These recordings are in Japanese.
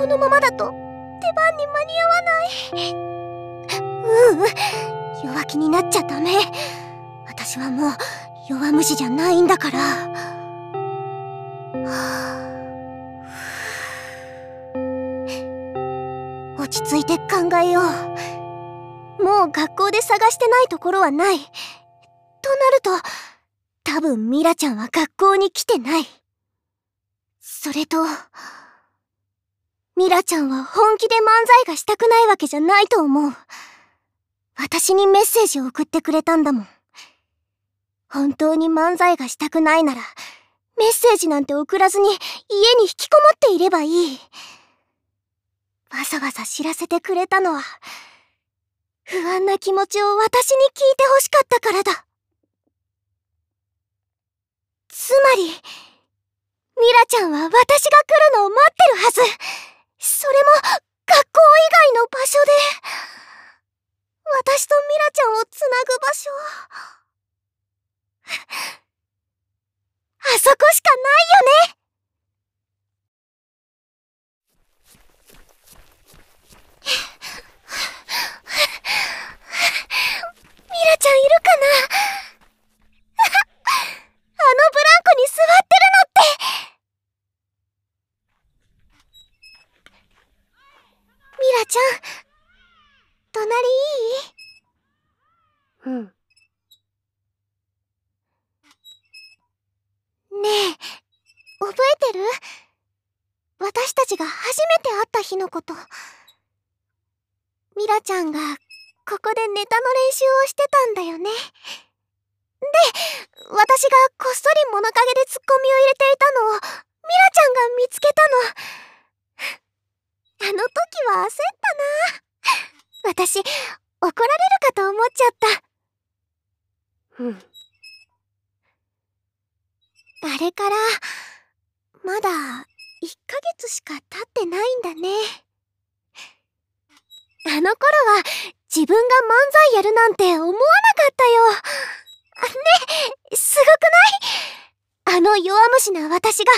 このままだと出番に間に合わない。ううん弱気になっちゃダメ。私はもう弱虫じゃないんだから。落ち着いて考えよう。もう学校で探してないところはない。となると多分ミラちゃんは学校に来てない。それとミラちゃんは本気で漫才がしたくないわけじゃないと思う。私にメッセージを送ってくれたんだもん。本当に漫才がしたくないならメッセージなんて送らずに家に引きこもっていればいい。わざわざ知らせてくれたのは不安な気持ちを私に聞いて欲しかったからだ。つまりミラちゃんは私が来るのを待ってるはず。それも学校以外の場所で。私とミラちゃんをつなぐ場所あそこしかないよねミラちゃんいるかなあのブランコに座ってるのってミラちゃん隣いい？うん。ねえ覚えてる？私たちが初めて会った日のこと。ミラちゃんがここでネタの練習をしてたんだよね。で私がこっそり物陰でツッコミを入れていたのをミラちゃんが見つけたの。あの時は焦ったな。私怒られるかと思っちゃった。うん。あれからまだ1ヶ月しか経ってないんだね。あの頃は自分が漫才やるなんて思わなかったよ。ねすごくない？あの弱虫な私が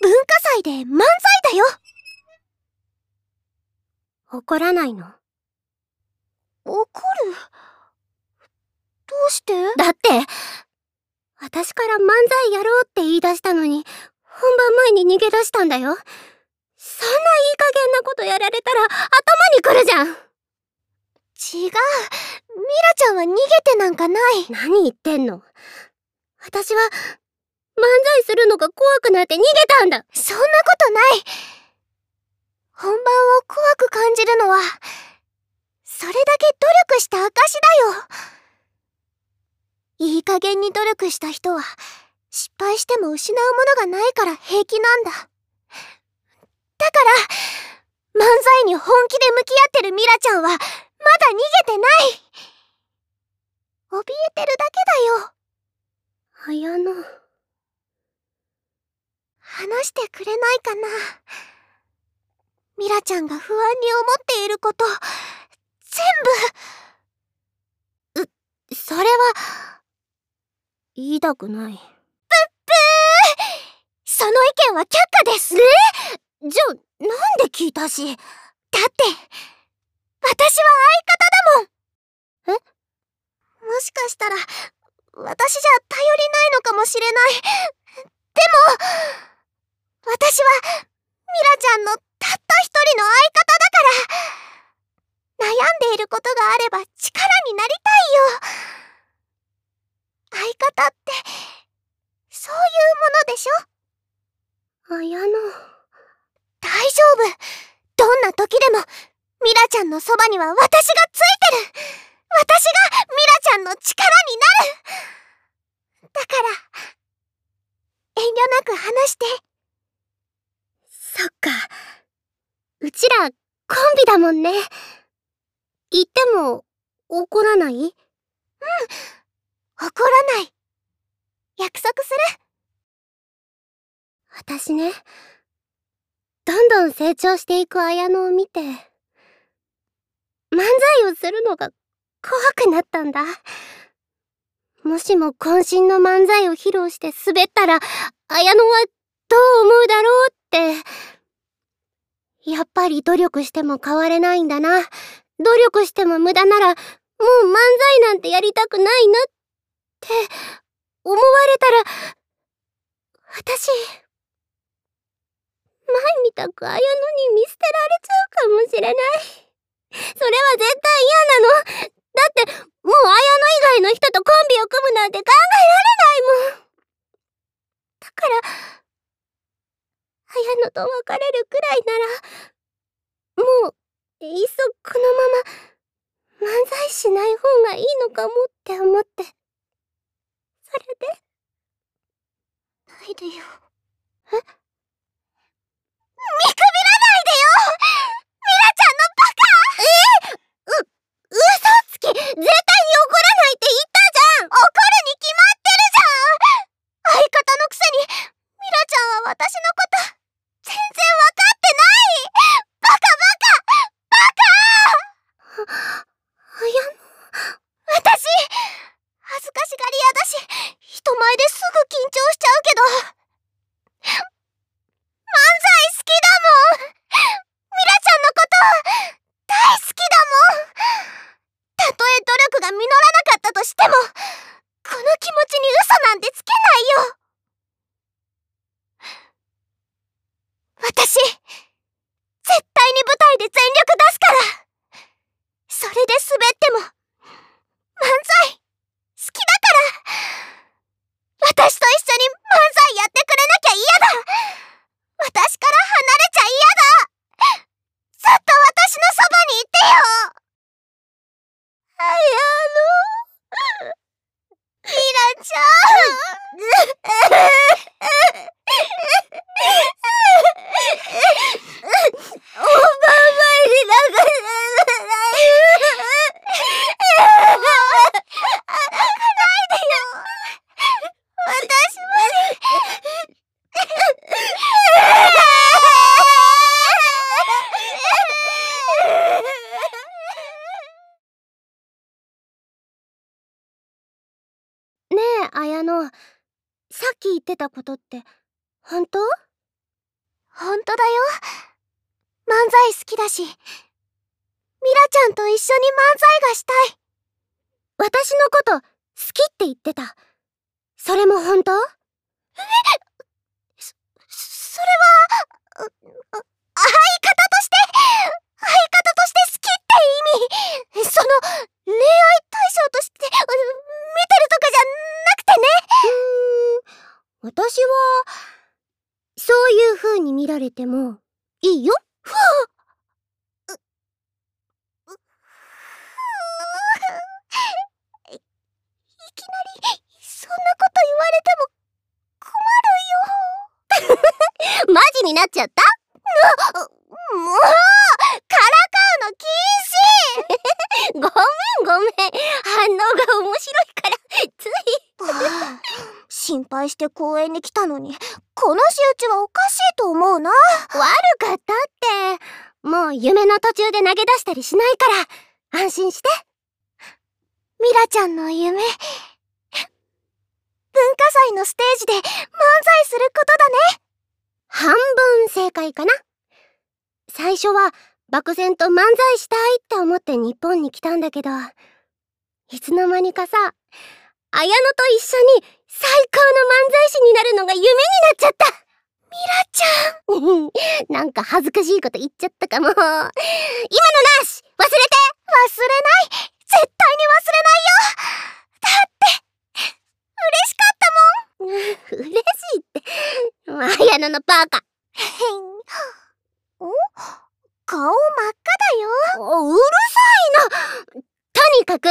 文化祭で漫才だよ。怒らないの？怒る？どうして？だって、私から漫才やろうって言い出したのに、本番前に逃げ出したんだよ。そんないい加減なことやられたら頭にくるじゃん。違う。ミラちゃんは逃げてなんかない。何言ってんの？私は、漫才するのが怖くなって逃げたんだ。そんなことない本番を怖く感じるのは、それだけ努力した証だよ。いい加減に努力した人は、失敗しても失うものがないから平気なんだ。だから、漫才に本気で向き合ってるミラちゃんは、まだ逃げてない怯えてるだけだよ。綾乃。話してくれないかなミラちゃんが不安に思っていること、全部う、それは、言いたくない。ブーその意見は却下ですえじゃあ、なんで聞いたし？だって、私は相方だもんえ？もしかしたら、私じゃ頼りないのかもしれない。でも、私は、ミラちゃんのたった一人の相方だから、悩んでいることがあれば力になりたいよ。相方って、そういうものでしょ？綾乃。大丈夫どんな時でもミラちゃんのそばには私がついてる私がミラちゃんの力になるだから遠慮なく話してそっか。うちらコンビだもんね。言っても怒らない？うん、怒らない。約束する。私ね、どんどん成長していく綾乃を見て、漫才をするのが怖くなったんだ。もしも渾身の漫才を披露して滑ったら、綾乃はどう思う？やっぱり努力しても変われないんだな。努力しても無駄なら、もう漫才なんてやりたくないなって思われたら、私、前みたく綾野に見捨てられちゃうかもしれない。それは絶対嫌なの。だって、もう綾乃以外の人とコンビを組むなんて考えられないもん。だから、綾乃と別れるくらいなら、もう、いっそこのまま、漫才しない方がいいのかもって思って。それで？ないでよ。え？してもこの気持ちに嘘なんてつけってたことって本当？本当だよ。漫才好きだし。ミラちゃんと一緒に漫才がしたい。私のこと好きって言ってた。それも本当？えそそれは相方として相方として好きって意味その恋愛対象として見てるとかじゃなくてね私は、そういう風に見られても、いいよ。ふわいきなり、そんなこと言われても、困るよ。マジになっちゃった？もうからかうの禁止 ごめんごめん。反応が面白いから、つい。心配して公園に来たのに、この仕打ちはおかしいと思うな。悪かったって。もう夢の途中で投げ出したりしないから、安心して。ミラちゃんの夢。文化祭のステージで漫才することだね。半分正解かな。最初は漠然と漫才したいって思って日本に来たんだけど、いつの間にかさ、綾乃と一緒に最高の漫才師になるのが夢になっちゃった。ミラちゃん。なんか恥ずかしいこと言っちゃったかも。今のなし。忘れて。忘れない。絶対に忘れないよだって嬉しかったもん嬉しいって。綾乃のバカ。お顔真っ赤だよ。うるさいなとにかく、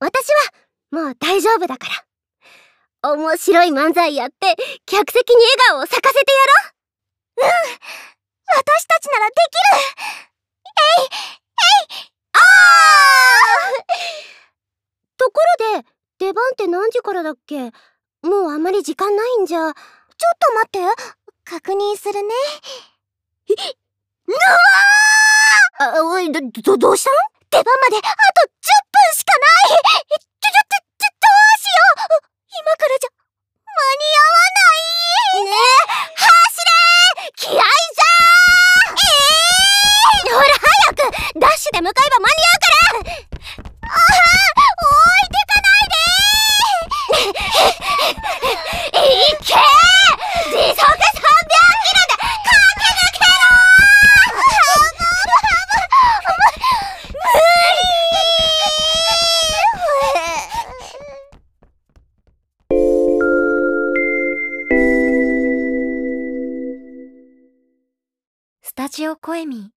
私はもう大丈夫だから。面白い漫才やって、客席に笑顔を咲かせてやろううん私たちならできるえいえいあところで、出番って何時からだっけもうあまり時間ないんじゃ。ちょっと待って。確認するね。ぬわー！あ、おい、ど、ど、どうしたん？出番まであと10分しかない！ちょ、ちょ、ちょ、どうしよう！今からじゃ、間に合わない！ねえ、走れ気合いじゃーええー、ほら早くダッシュで向かえば間に合うから！ああ置いてかないでいけ時 Amy.